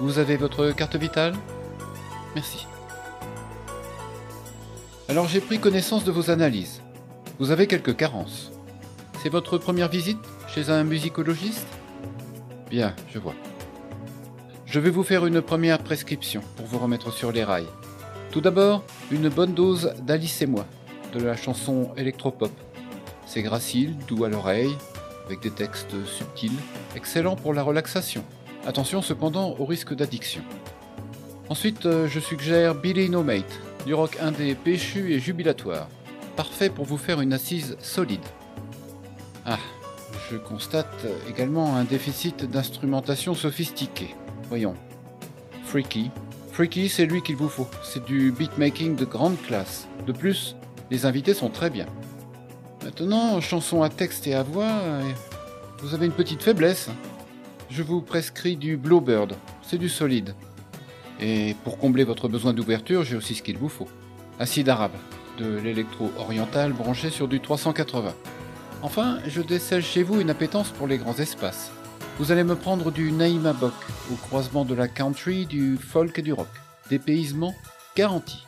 Vous avez votre carte vitale? Merci. Alors j'ai pris connaissance de vos analyses. Vous avez quelques carences. C'est votre première visite chez un musicologiste? Bien, je vois. Je vais vous faire une première prescription pour vous remettre sur les rails. Tout d'abord, une bonne dose d'Alice et moi, de la chanson électropop. C'est gracile, doux à l'oreille, avec des textes subtils, excellent pour la relaxation. Attention cependant au risque d'addiction. Ensuite, euh, je suggère Billy No Mate, du rock indé péchu et jubilatoire. Parfait pour vous faire une assise solide. Ah, je constate également un déficit d'instrumentation sophistiquée. Voyons. Freaky. Freaky, c'est lui qu'il vous faut. C'est du beatmaking de grande classe. De plus, les invités sont très bien. Maintenant, chanson à texte et à voix, euh, vous avez une petite faiblesse. Je vous prescris du Bluebird. C'est du solide. Et pour combler votre besoin d'ouverture, j'ai aussi ce qu'il vous faut. Acide arabe, de l'électro-oriental branché sur du 380. Enfin, je décèle chez vous une appétence pour les grands espaces. Vous allez me prendre du Naïma Bok, au croisement de la country, du folk et du rock. Dépaysement garanti.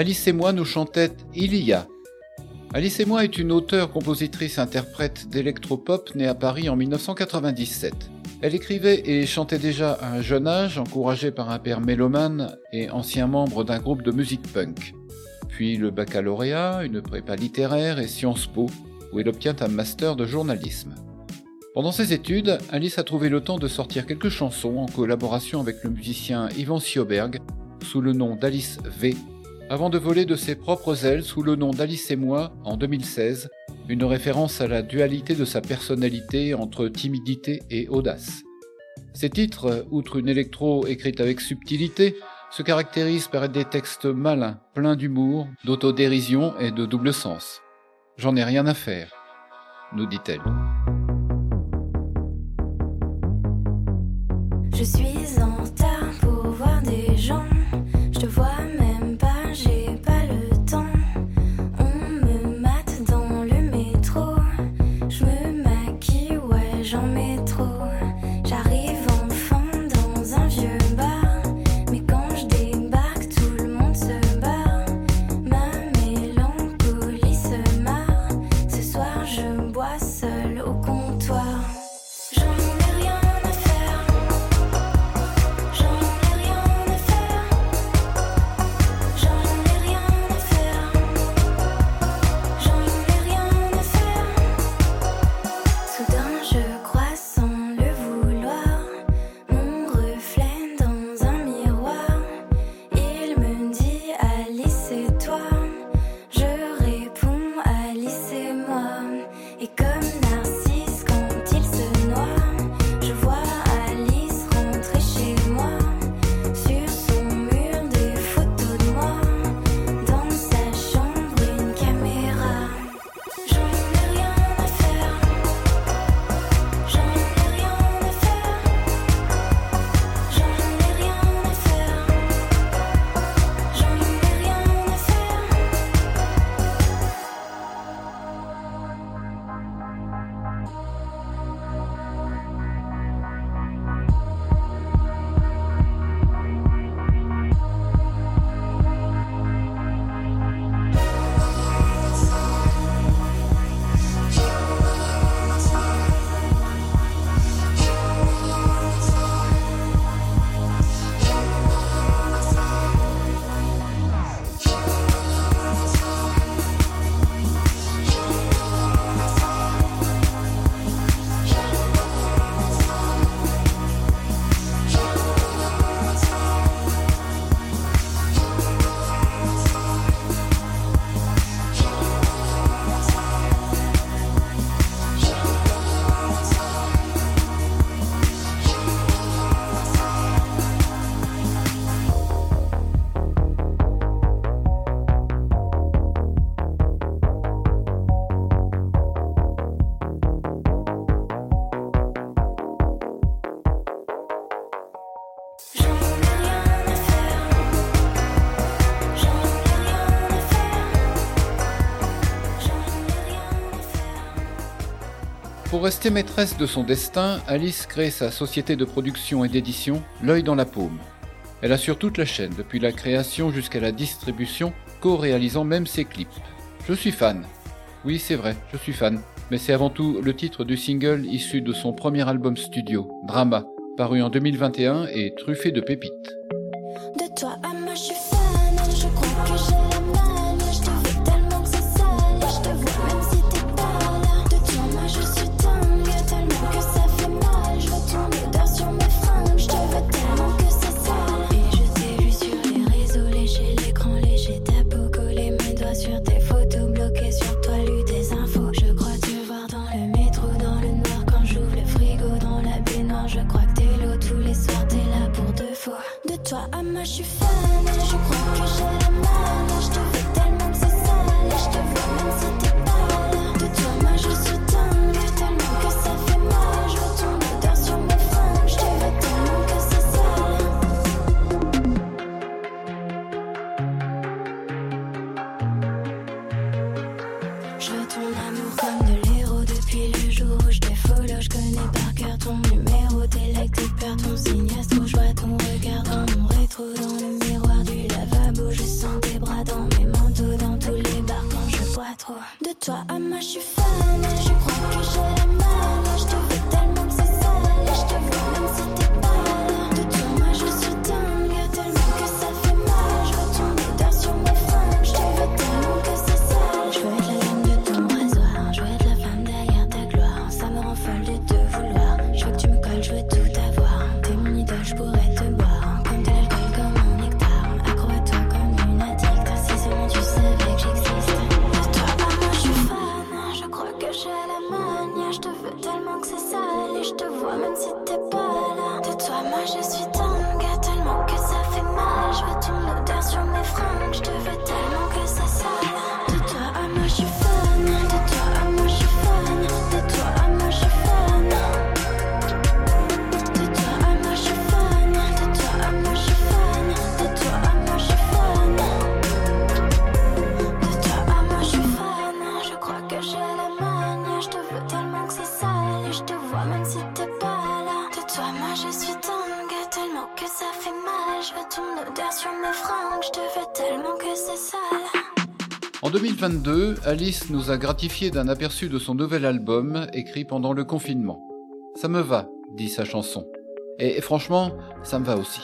Alice et moi nous chantait Ilia. Alice et moi est une auteure, compositrice, interprète d'électropop née à Paris en 1997. Elle écrivait et chantait déjà à un jeune âge, encouragée par un père mélomane et ancien membre d'un groupe de musique punk. Puis le baccalauréat, une prépa littéraire et Sciences Po, où elle obtient un master de journalisme. Pendant ses études, Alice a trouvé le temps de sortir quelques chansons en collaboration avec le musicien Yvan Sjoberg, sous le nom d'Alice V, avant de voler de ses propres ailes sous le nom d'Alice et moi en 2016, une référence à la dualité de sa personnalité entre timidité et audace. Ses titres, outre une électro écrite avec subtilité, se caractérisent par des textes malins, pleins d'humour, d'autodérision et de double sens. J'en ai rien à faire, nous dit-elle. Je suis Pour rester maîtresse de son destin, Alice crée sa société de production et d'édition, L'œil dans la paume. Elle assure toute la chaîne, depuis la création jusqu'à la distribution, co-réalisant même ses clips. Je suis fan. Oui, c'est vrai, je suis fan. Mais c'est avant tout le titre du single issu de son premier album studio, Drama, paru en 2021 et truffé de pépites. 2022, Alice nous a gratifié d'un aperçu de son nouvel album écrit pendant le confinement. Ça me va, dit sa chanson. Et franchement, ça me va aussi.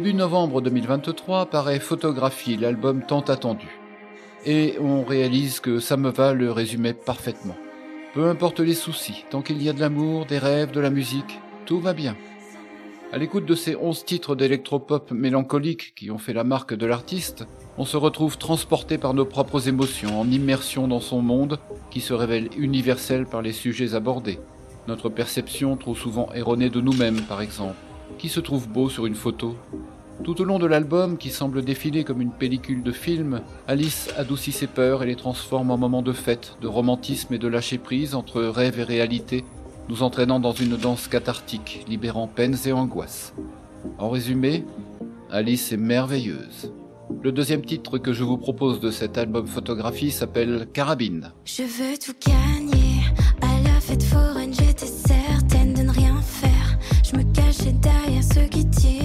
Début novembre 2023 paraît Photographie, l'album tant attendu. Et on réalise que ça me va le résumait parfaitement. Peu importe les soucis, tant qu'il y a de l'amour, des rêves, de la musique, tout va bien. À l'écoute de ces 11 titres d'électropop mélancoliques qui ont fait la marque de l'artiste, on se retrouve transporté par nos propres émotions, en immersion dans son monde qui se révèle universel par les sujets abordés. Notre perception trop souvent erronée de nous-mêmes, par exemple qui se trouve beau sur une photo? Tout au long de l'album, qui semble défiler comme une pellicule de film, Alice adoucit ses peurs et les transforme en moments de fête, de romantisme et de lâcher-prise entre rêve et réalité, nous entraînant dans une danse cathartique, libérant peines et angoisses. En résumé, Alice est merveilleuse. Le deuxième titre que je vous propose de cet album photographie s'appelle Carabine. Je veux tout gagner. À la fête foraine, j'étais certaine de ne rien faire. Je me cachais ceux qui tirent.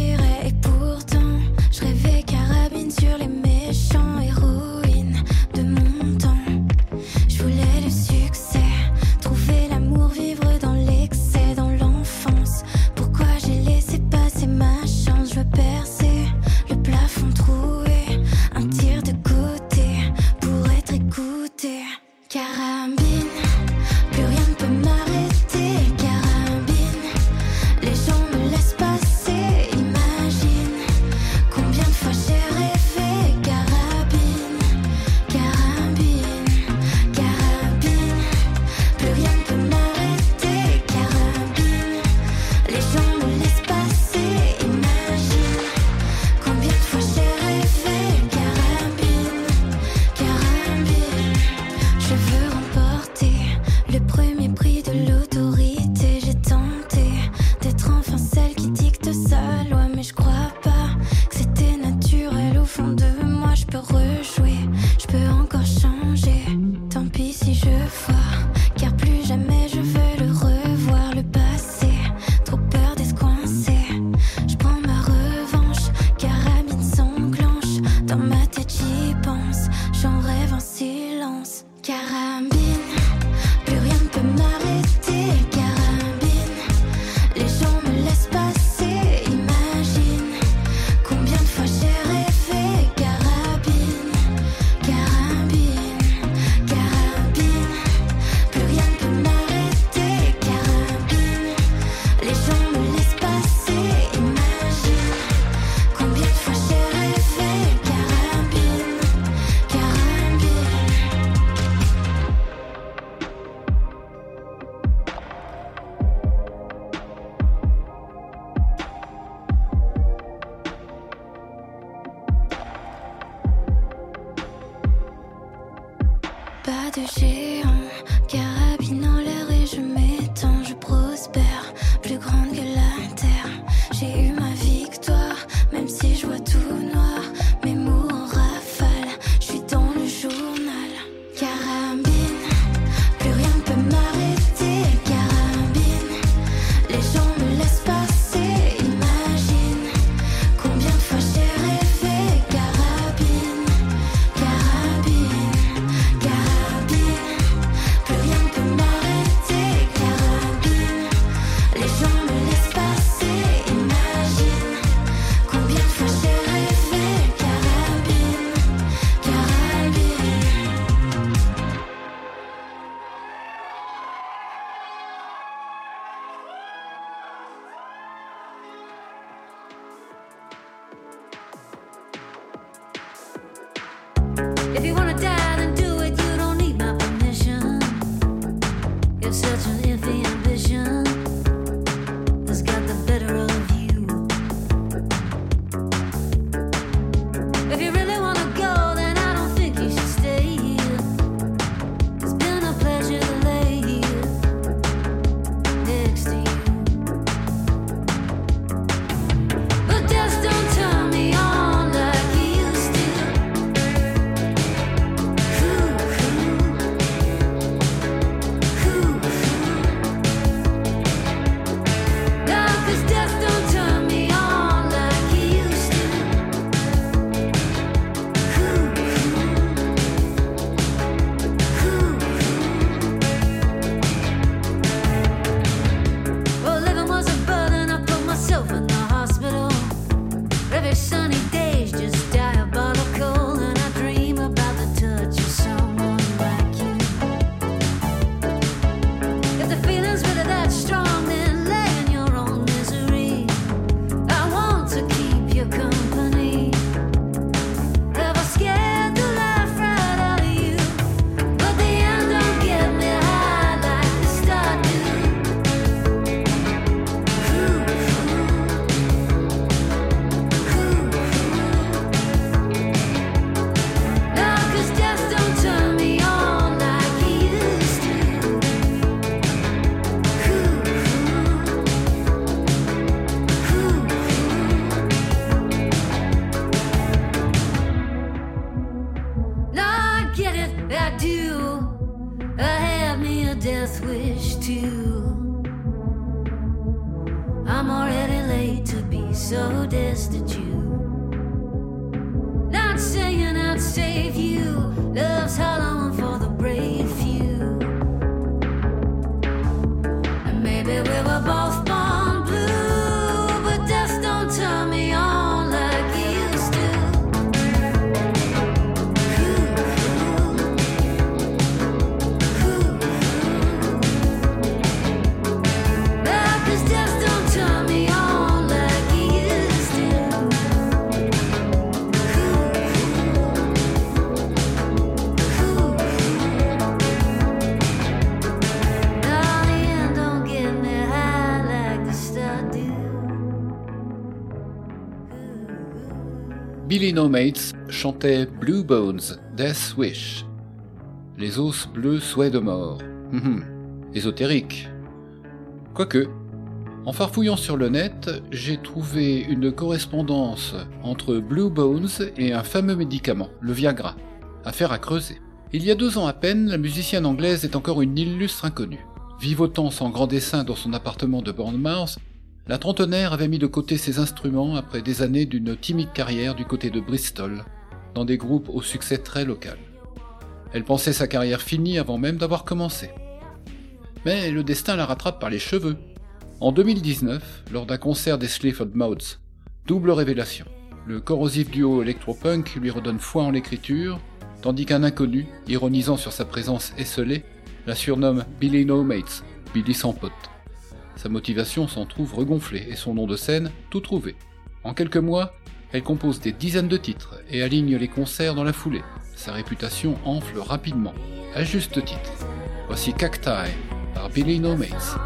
dans ma tête, Billy No Mates chantait Blue Bones, Death Wish. Les os bleus souhait de mort. Hum, Ésotérique. Quoique, en farfouillant sur le net, j'ai trouvé une correspondance entre Blue Bones et un fameux médicament, le Viagra. Affaire à creuser. Il y a deux ans à peine, la musicienne anglaise est encore une illustre inconnue. Vivotant sans grand dessin dans son appartement de Bournemouth, la trentenaire avait mis de côté ses instruments après des années d'une timide carrière du côté de Bristol, dans des groupes au succès très local. Elle pensait sa carrière finie avant même d'avoir commencé. Mais le destin la rattrape par les cheveux. En 2019, lors d'un concert des Sleaford Mods, double révélation. Le corrosif duo electropunk lui redonne foi en l'écriture, tandis qu'un inconnu, ironisant sur sa présence esselée, la surnomme Billy No Mates, Billy sans pote. Sa motivation s'en trouve regonflée et son nom de scène tout trouvé. En quelques mois, elle compose des dizaines de titres et aligne les concerts dans la foulée. Sa réputation enfle rapidement, à juste titre. Voici Cacti par Billy No Mates.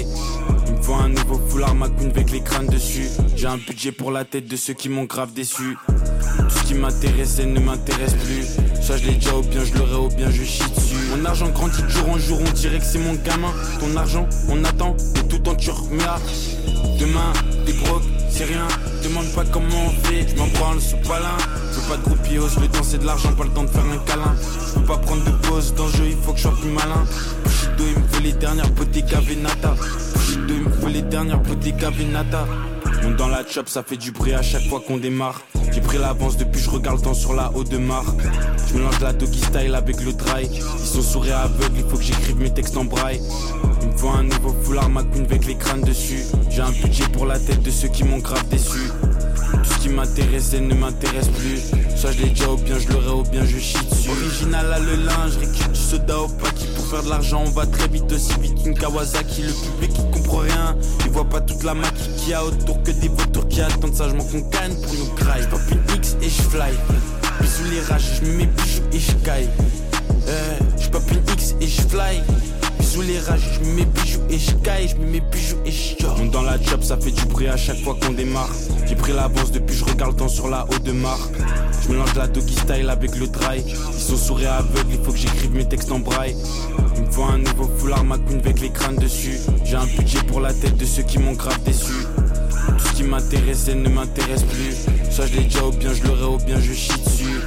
Il me faut un nouveau foulard McQueen avec les crânes dessus. J'ai un budget pour la tête de ceux qui m'ont grave déçu. Tout ce qui m'intéressait ne m'intéresse plus. Ça je l'ai déjà ou bien je l'aurai ou bien je chie dessus. Mon argent grandit de jour en jour, on dirait que c'est mon gamin. Ton argent, on attend, et tout en tu Demain, des brocs, c'est rien. Demande pas comment on fait, je m'en branle ce palin. Je veux pas de groupios, le temps c'est de l'argent, pas le temps de faire un câlin. Je peux pas prendre de pause dans le jeu, il faut que je sois plus malin. Bushido, il me faut les dernières boutiques Venata. Bushido, il me faut les dernières boutiques Venata. Monte dans la chop, ça fait du bruit à chaque fois qu'on démarre. J'ai pris l'avance depuis, je regarde le temps sur la haute de marque. Je mélange la doggy style avec le dry. Ils sont sourds et aveugles, il faut que j'écrive mes textes en braille. Il me faut un nouveau foulard McQueen avec les crânes dessus. J'ai un budget pour la tête de ceux qui m'ont grave déçu. Tout ce qui m'intéressait ne m'intéresse plus. Soit je l'ai déjà ou bien je l'aurai ou bien je chie dessus. Original à le linge, récup du soda au paquet. Pour faire de l'argent, on va très vite aussi vite qu'une Kawasaki. Le public il comprend rien, il voit pas toute la maquille qu'il y a autour que des vautours qui attendent sagement qu'on gagne pour nous cry. Pop une X et je fly. Bisous les rages, je mets mes bijoux et je caille. Euh, je une X et je fly. Je mets mes bijoux et je caille, mets mes bijoux et je Monte dans la chop, ça fait du bruit à chaque fois qu'on démarre. J'ai pris l'avance depuis, je regarde le temps sur la haute de marque. Je mélange la doggy style avec le dry. Ils sont sourds et aveugles, il faut que j'écrive mes textes en braille. Il me faut un nouveau foulard McQueen avec les crânes dessus. J'ai un budget pour la tête de ceux qui m'ont grave déçu. Tout ce qui m'intéressait ne m'intéresse plus. Soit je l'ai déjà ou bien je l'aurai ou bien je chie dessus.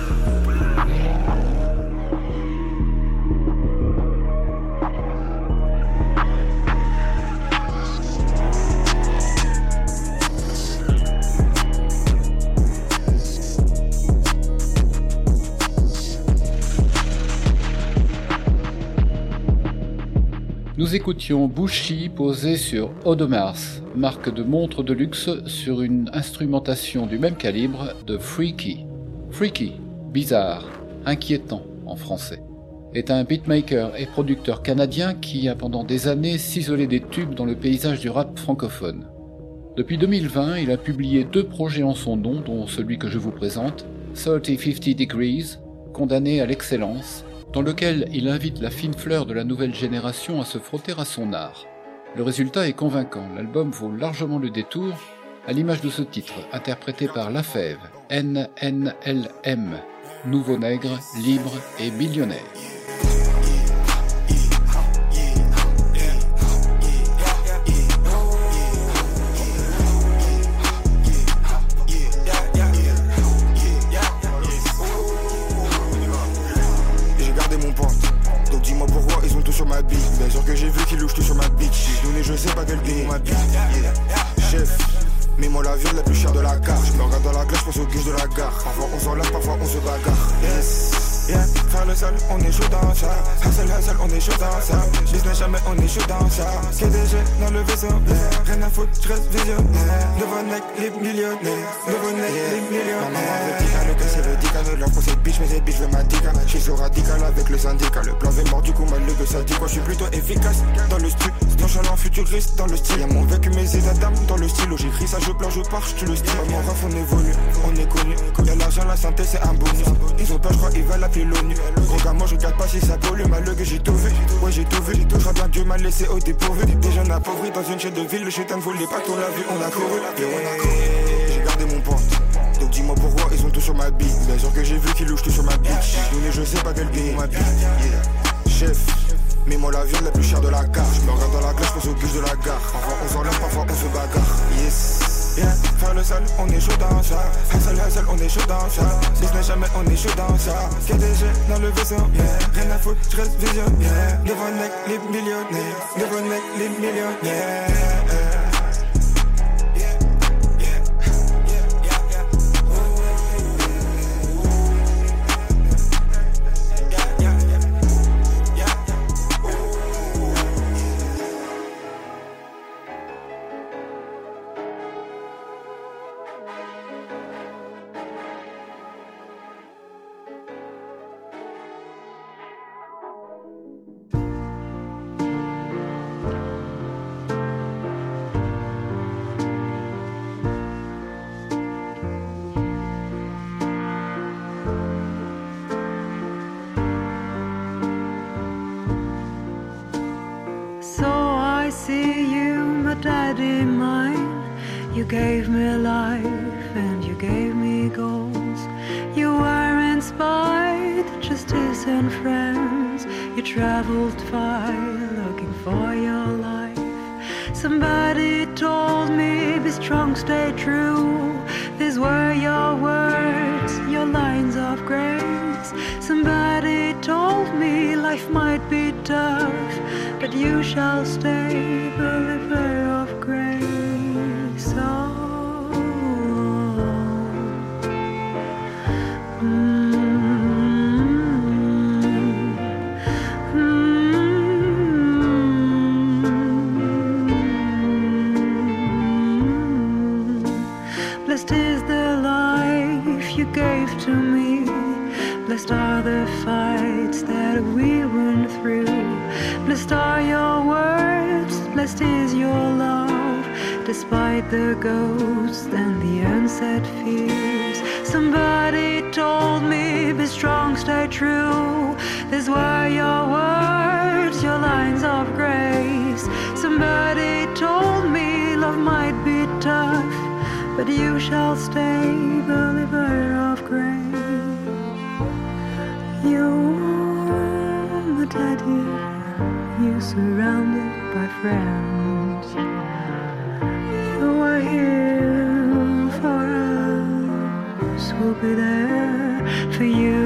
Nous écoutions Bushi posé sur Odomars, marque de montre de luxe sur une instrumentation du même calibre de Freaky. Freaky, bizarre, inquiétant en français, est un beatmaker et producteur canadien qui a pendant des années ciselé des tubes dans le paysage du rap francophone. Depuis 2020, il a publié deux projets en son nom, dont celui que je vous présente, 3050 Degrees, condamné à l'excellence, dans lequel il invite la fine fleur de la nouvelle génération à se frotter à son art. Le résultat est convaincant, l'album vaut largement le détour, à l'image de ce titre, interprété par La Fève, NNLM, Nouveau Nègre, Libre et Millionnaire. Que j'ai vu qu'ils louchent tout sur ma bitch. Donné, je sais pas quel pays ma. Chef. Mets-moi la viande la plus chère de la carte. Je me regarde dans la glace, je pense au guiche de la gare. Parfois on s'enlève, parfois on se bagarre. Yes. Yeah, faire le seul, on est chaud dans ça. Hassel, hassel, on est chaud dans ça. Business jamais, on est chaud dans ça. KDG dans le vaisseau, yeah. rien à foutre, je reste visionnaire. Nouveau nec, les millionnaires. Nouveau nec, les millionnaires. Le que c'est le dica, leur procès bitch, mais ces bitch veut ma dica. J'suis sur radical avec le syndicat. Le plan est mort, du coup, mal le que ça dit quoi? J'suis plutôt efficace dans le style. Nonchalant, futuriste dans le style. Y'a mon vécu, mes états d'âme dans le style. J'écris ça, je pleure, je pars, j'tue le style. Mon ref, on évolue, on est connu. Y'a l'argent, la santé, c'est un bonus. Ils ont peur, j'crois, ils veulent appeler l'ONU. Moi, je regarde pas si ça pollue. Mal que j'ai tout vu. Ouais, j'ai tout vu. J'crois bien Dieu m'a laissé au dépourvu. Des jeunes appauvris dans une chaîne de ville. Le chétan ne voulait pas tout la vue. On a couru, et. J'ai gardé mon pote. Donc dis-moi pourquoi ils ont tout sur ma bille. Bien sûr que j'ai vu qu'ils louchent tout sur ma bitch. Donné, je sais pas quel pays ma. Yeah. Chef. Mets-moi la viande la plus chère de la carte. Je me regarde dans la glace, je pense au guiche de la gare. Parfois on s'enlève, parfois on se bagarre. Yes. Yeah, faire le sale, on est chaud dans ça. Hassel, hassel, on est chaud dans ça. Business jamais, on est chaud dans ça. KDG dans le vaisseau. Rien à foutre, je reste visionnaire. Devant les millionnaires. Devant les millionnaires. Somebody told me, be strong, stay true. These were your words, your lines of grace. Somebody told me life might be tough, but you shall stay the Blessed are the fights that we went through. Blessed are your words. Blessed is your love. Despite the ghosts and the unsaid fears. Somebody told me, be strong, stay true. These were your words, your lines of grace. Somebody told me love might be tough, but you shall stay the river of grace. You, my daddy, you surrounded by friends. You are here for us, we'll be there for. You,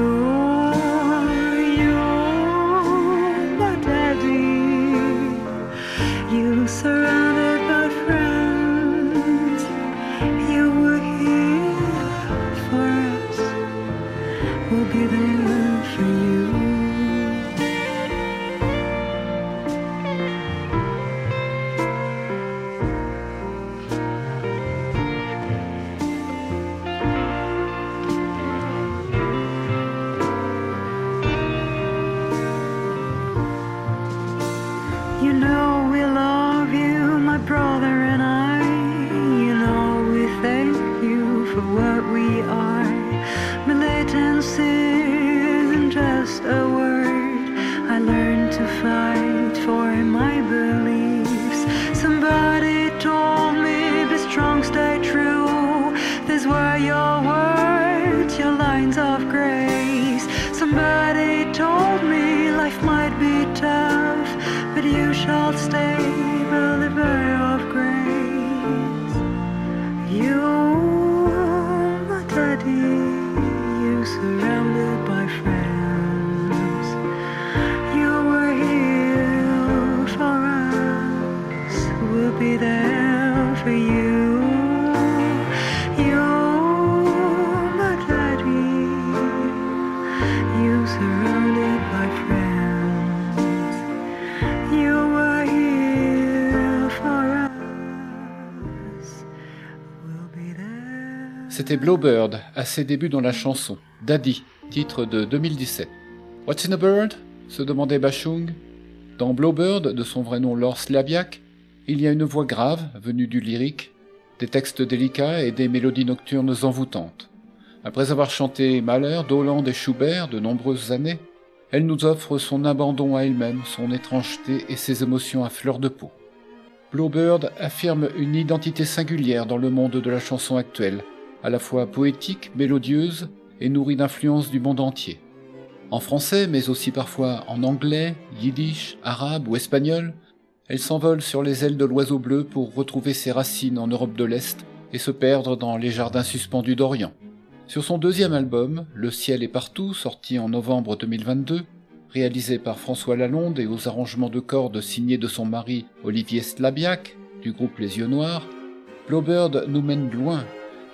Blowbird, à ses débuts dans la chanson. Daddy, titre de 2017. What's in a bird? se demandait Bachung. Dans Blowbird, de son vrai nom Laure Slabiak, il y a une voix grave, venue du lyrique, des textes délicats et des mélodies nocturnes envoûtantes. Après avoir chanté Mahler, Doland et Schubert de nombreuses années, elle nous offre son abandon à elle-même, son étrangeté et ses émotions à fleur de peau. Blowbird affirme une identité singulière dans le monde de la chanson actuelle, à la fois poétique, mélodieuse et nourrie d'influences du monde entier. En français, mais aussi parfois en anglais, yiddish, arabe ou espagnol, elle s'envole sur les ailes de l'oiseau bleu pour retrouver ses racines en Europe de l'Est et se perdre dans les jardins suspendus d'Orient. Sur son deuxième album, Le ciel est partout, sorti en novembre 2022, réalisé par François Lalonde et aux arrangements de cordes signés de son mari Olivier Slabiak, du groupe Les Yeux Noirs, Blowbird nous mène loin,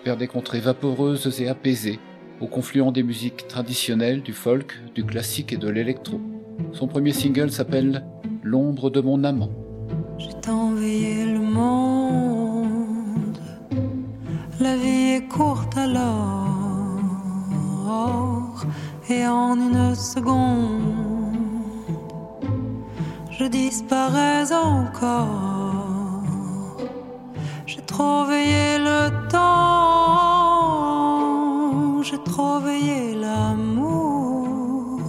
vers des contrées vaporeuses et apaisées, au confluent des musiques traditionnelles, du folk, du classique et de l'électro. Son premier single s'appelle L'ombre de mon amant. J'ai le monde. La vie est courte alors. Et en une seconde, je disparais encore trop veillé le temps, j'ai trop veillé l'amour,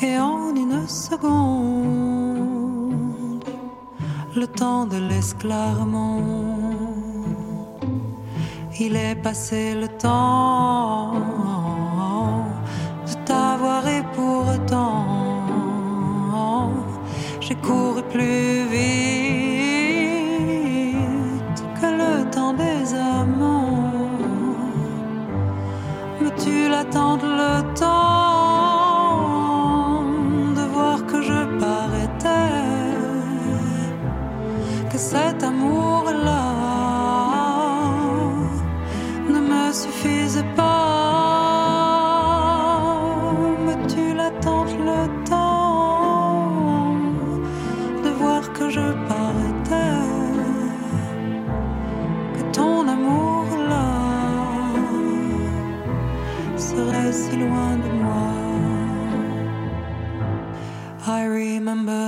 et en une seconde, le temps de l'esclarement, il est passé le temps de t'avoir et pourtant, j'ai couru plus vite. qu'il attende le temps de voir que je paraîtais, que cet amour-là ne me suffisait pas.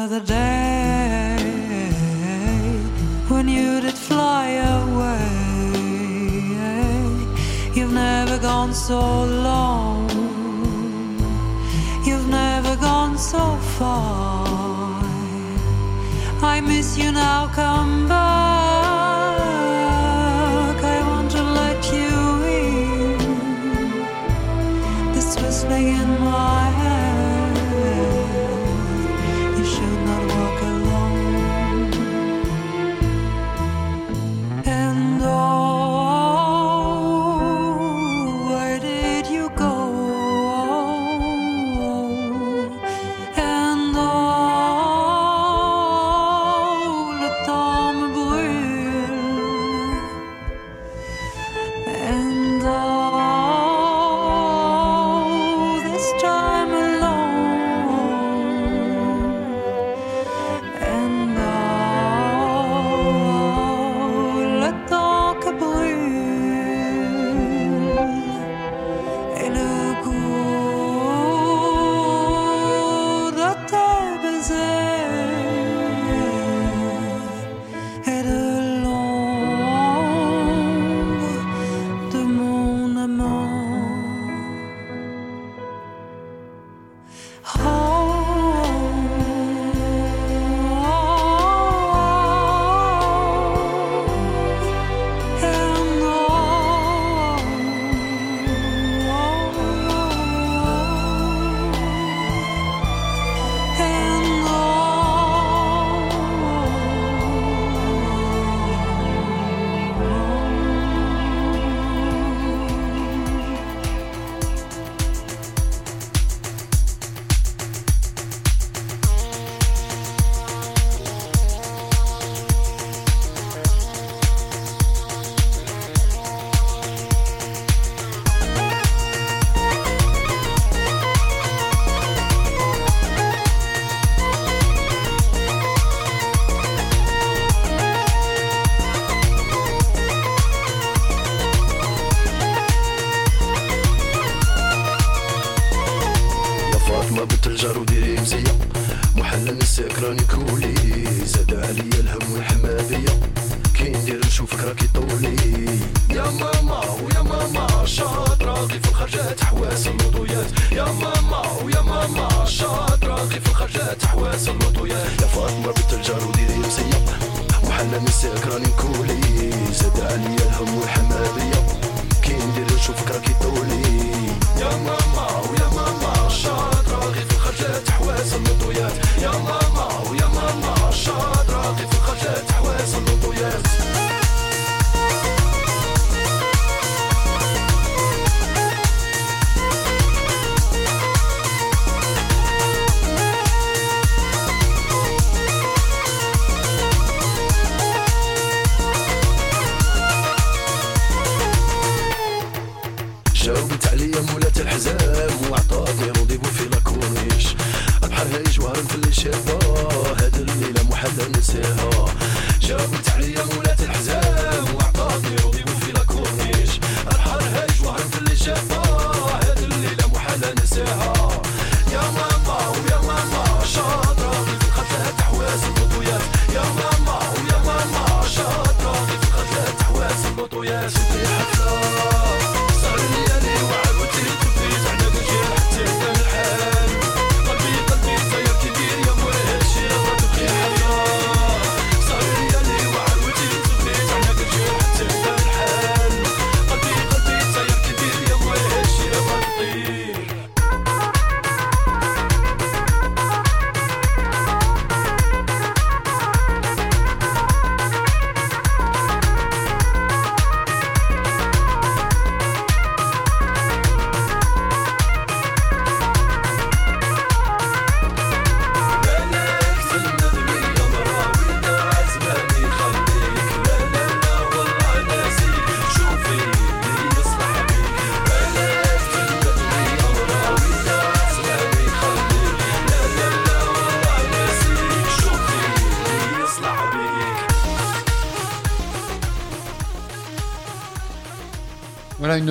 the day when you did fly away. You've never gone so long, you've never gone so far. I miss you now, come back.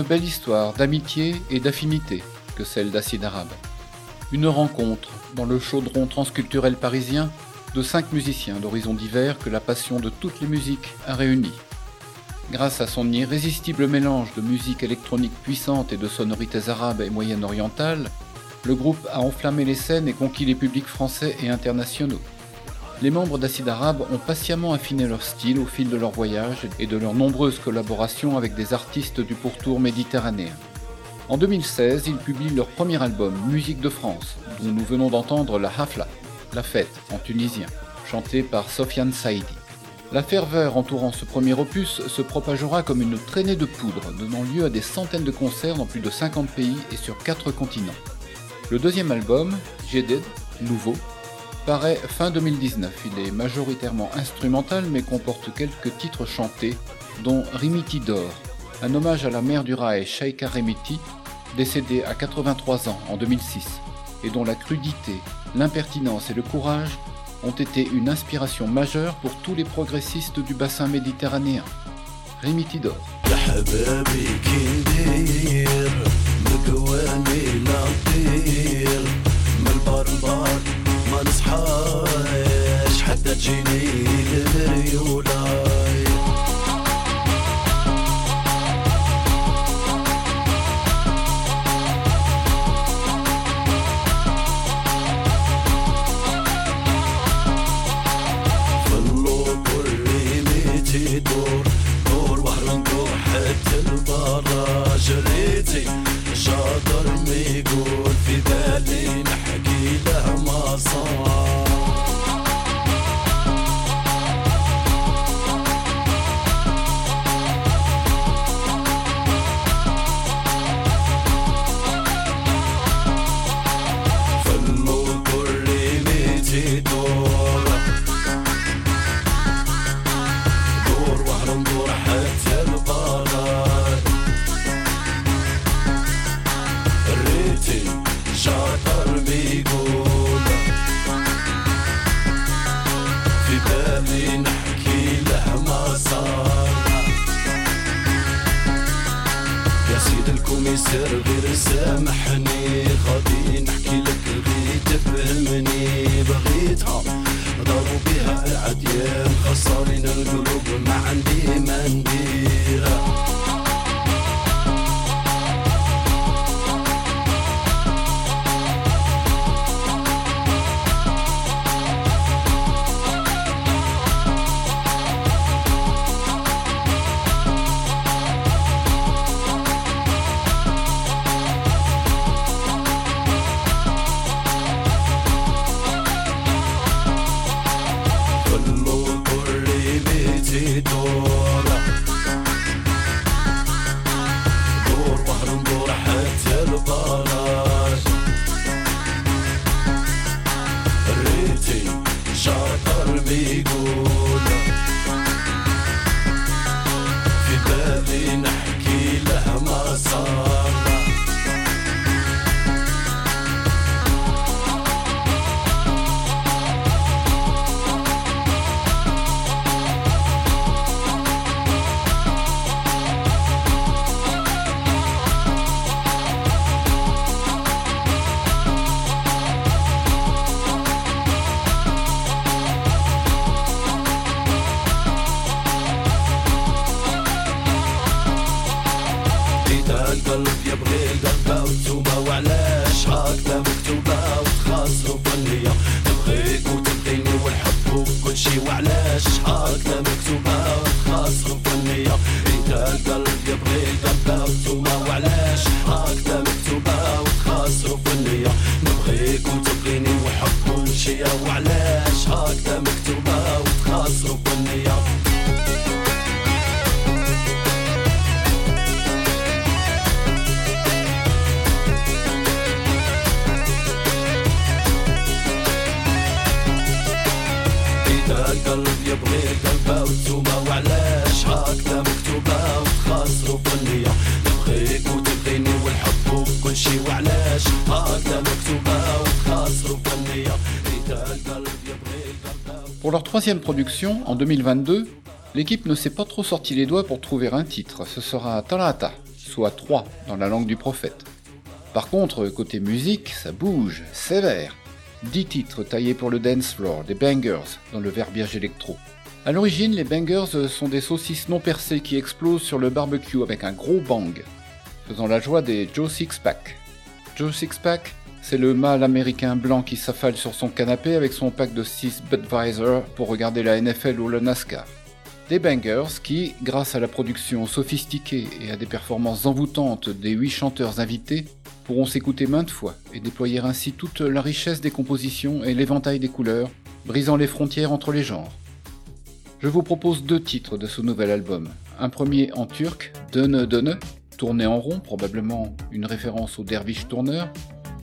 Belle histoire d'amitié et d'affinité que celle d'Acide Arabe. Une rencontre dans le chaudron transculturel parisien de cinq musiciens d'horizons divers que la passion de toutes les musiques a réunis. Grâce à son irrésistible mélange de musique électronique puissante et de sonorités arabes et moyen-orientales, le groupe a enflammé les scènes et conquis les publics français et internationaux. Les membres d'Acide Arabe ont patiemment affiné leur style au fil de leur voyage et de leurs nombreuses collaborations avec des artistes du pourtour méditerranéen. En 2016, ils publient leur premier album, Musique de France, dont nous venons d'entendre la Hafla, la fête en tunisien, chantée par Sofiane Saïdi. La ferveur entourant ce premier opus se propagera comme une traînée de poudre, donnant lieu à des centaines de concerts dans plus de 50 pays et sur 4 continents. Le deuxième album, Jeded, nouveau, paraît fin 2019. Il est majoritairement instrumental mais comporte quelques titres chantés, dont Rimiti d'or, un hommage à la mère du rail Sheikha Remiti, décédée à 83 ans en 2006, et dont la crudité, l'impertinence et le courage ont été une inspiration majeure pour tous les progressistes du bassin méditerranéen. Rimiti d'or. She en 2022, l'équipe ne s'est pas trop sorti les doigts pour trouver un titre. Ce sera Talata, soit 3 dans la langue du prophète. Par contre, côté musique, ça bouge, sévère. 10 titres taillés pour le dance floor, des bangers dans le verbiage électro. À l'origine, les bangers sont des saucisses non percées qui explosent sur le barbecue avec un gros bang, faisant la joie des Joe Sixpack. Joe Sixpack, c'est le mâle américain blanc qui s'affale sur son canapé avec son pack de 6 Budweiser pour regarder la NFL ou le NASCAR. Des bangers qui, grâce à la production sophistiquée et à des performances envoûtantes des 8 chanteurs invités, pourront s'écouter maintes fois et déployer ainsi toute la richesse des compositions et l'éventail des couleurs, brisant les frontières entre les genres. Je vous propose deux titres de ce nouvel album. Un premier en turc, Döne Döne, tourné en rond, probablement une référence au derviche tourneur,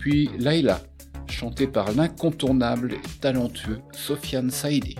puis Laila, chanté par l'incontournable et talentueux Sofiane Saidi.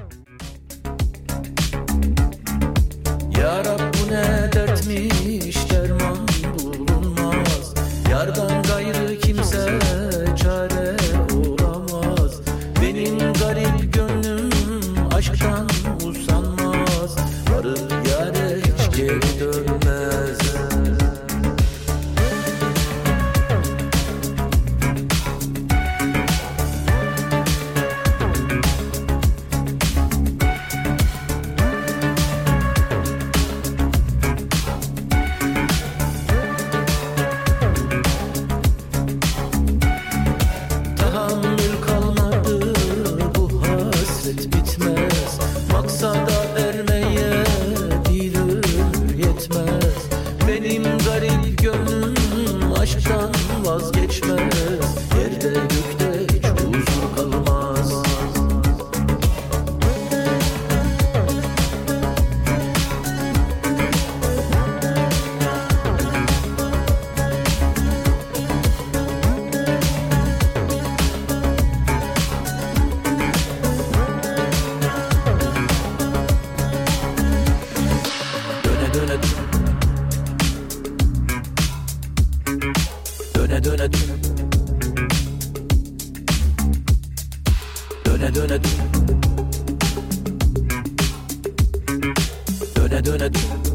Döne döne Döne döne Döne döne Döne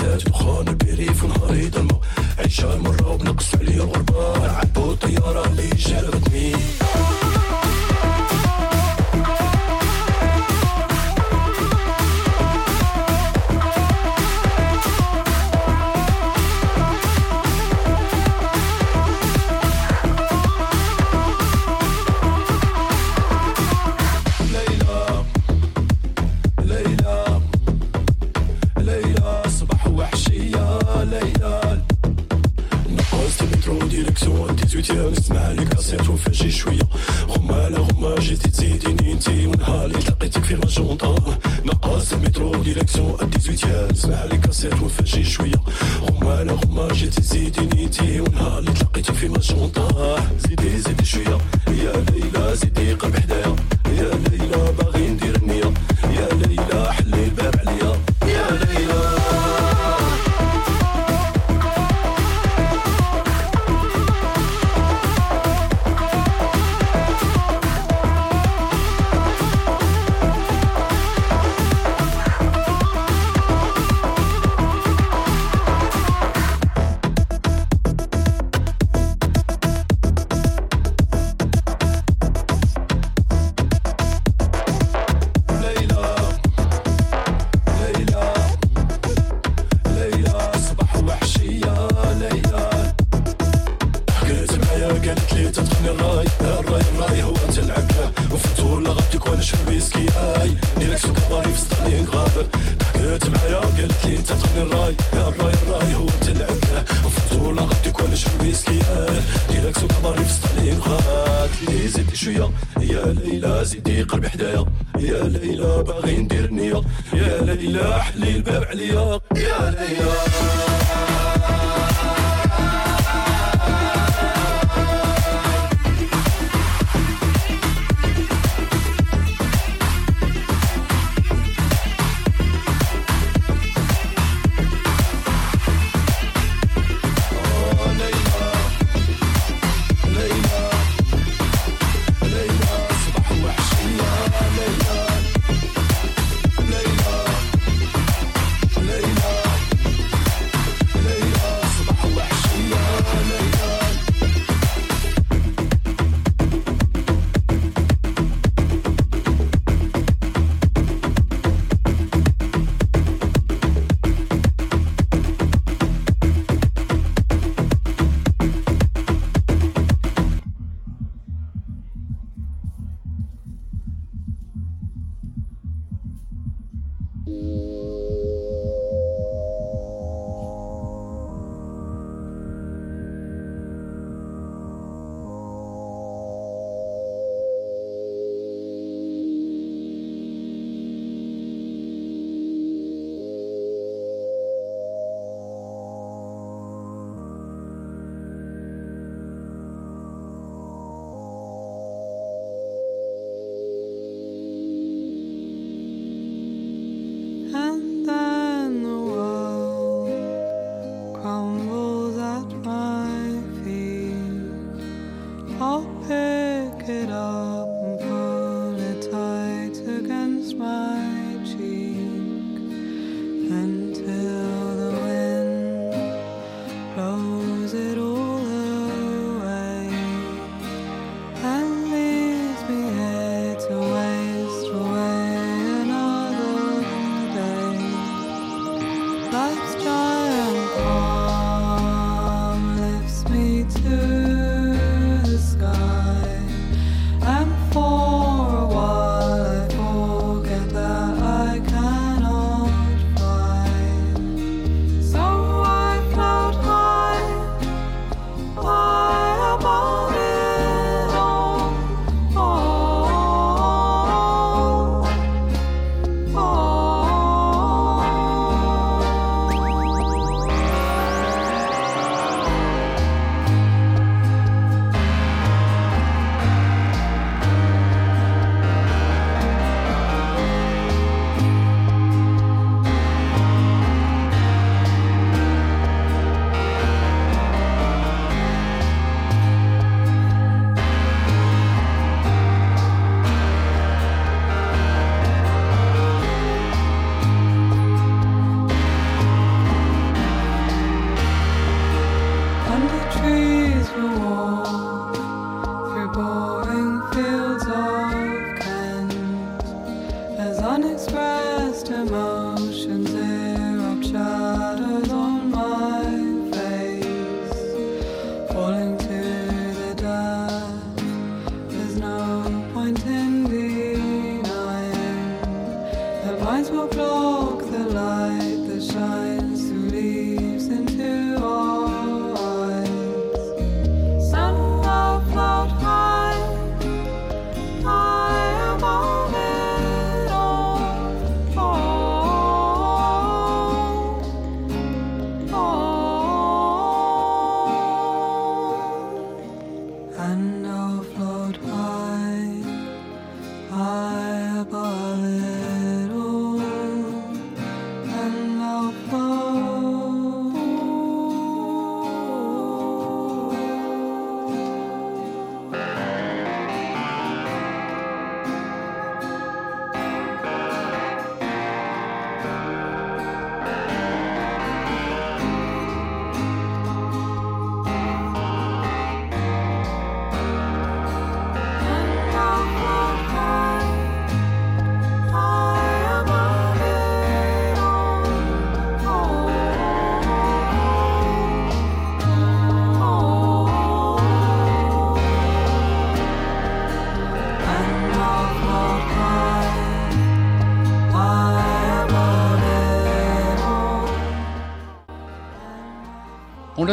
ساجب خانة بريف ونهار يضلمه عيشها مرة وبنقص عليا الغرب السفر حكيت معايا قالت لي انت تغني الراي يا الراي الراي هو تلعب. معاه وفرت غدي كل شميس ليال ديالك سوق ضري في سطلين خات لي زيدي شوية يا ليلى زيدي قربي حدايا يا. ليلى باغي ندير نيه يا ليلى حلي الباب عليا يا ليلى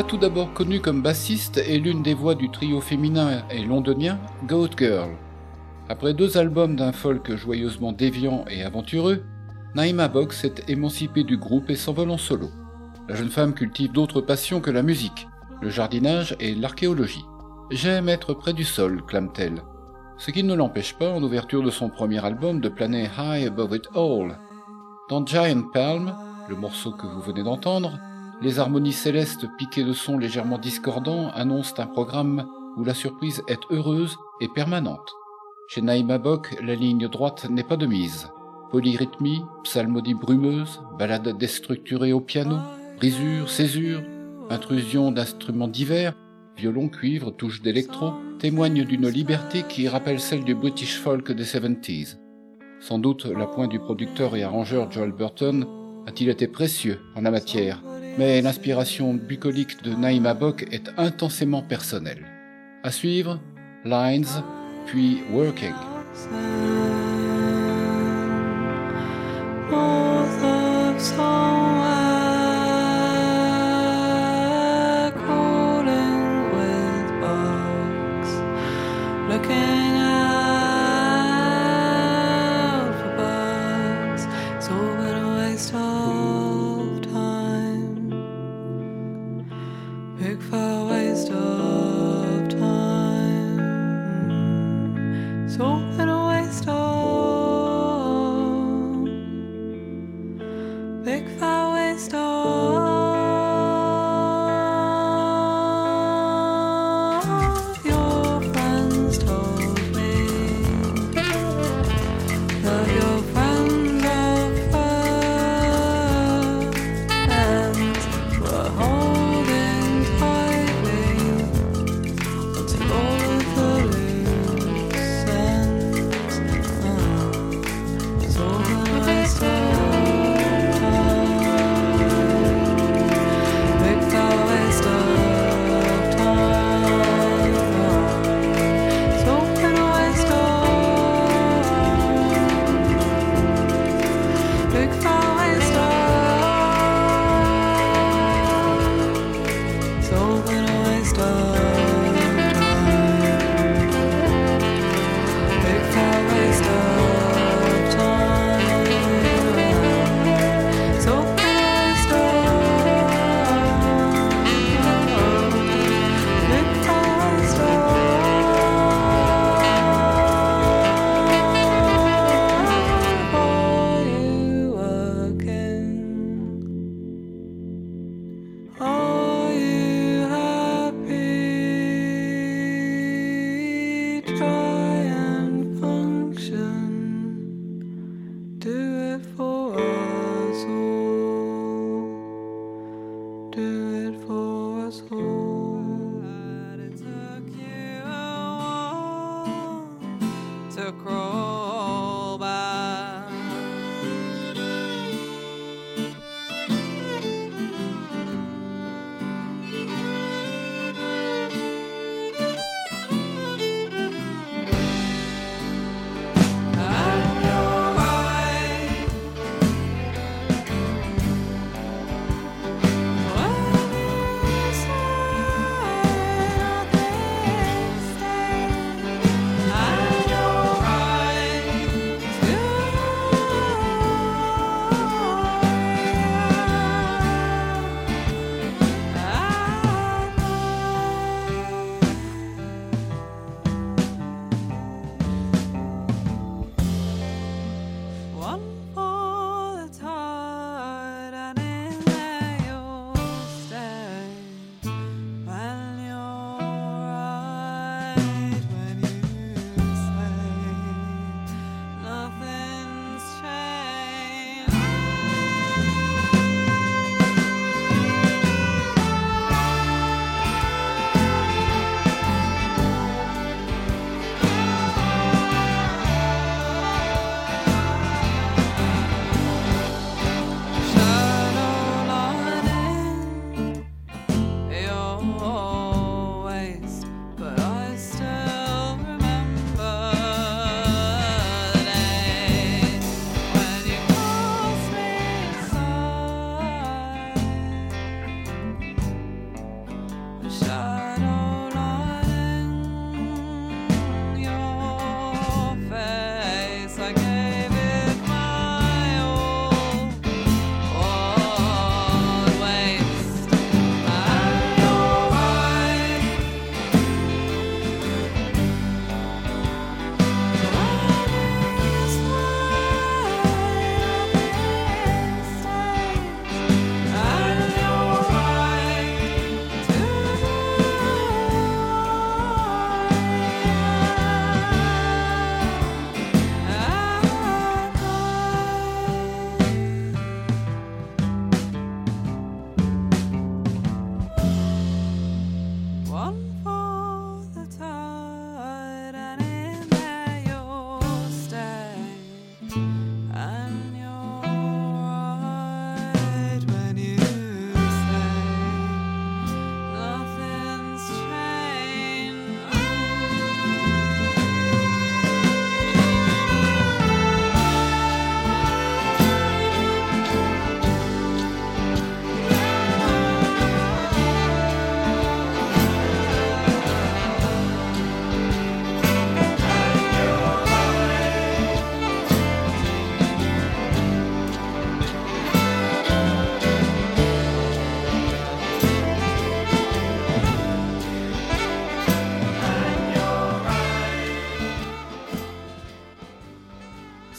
tout d'abord connu comme bassiste et l'une des voix du trio féminin et londonien Goat Girl. Après deux albums d'un folk joyeusement déviant et aventureux, Naima Bok s'est émancipée du groupe et s'envole en solo. La jeune femme cultive d'autres passions que la musique, le jardinage et l'archéologie. J'aime être près du sol, clame-t-elle. Ce qui ne l'empêche pas, en ouverture de son premier album, de planer high above it all. Dans Giant Palm, le morceau que vous venez d'entendre, les harmonies célestes piquées de sons légèrement discordants annoncent un programme où la surprise est heureuse et permanente. Chez Naïma Bok, la ligne droite n'est pas de mise. Polyrythmie, psalmodie brumeuse, ballade déstructurée au piano, brisure, césure, intrusion d'instruments divers, violon, cuivre, touche d'électro, témoignent d'une liberté qui rappelle celle du British folk des 70s. Sans doute l'appoint du producteur et arrangeur Joel Burton a-t-il été précieux en la matière, mais l'inspiration bucolique de Naïma Bok est intensément personnelle. À suivre, Lines, puis Working.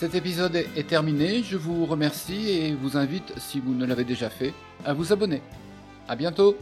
Cet épisode est terminé, je vous remercie et vous invite, si vous ne l'avez déjà fait, à vous abonner. À bientôt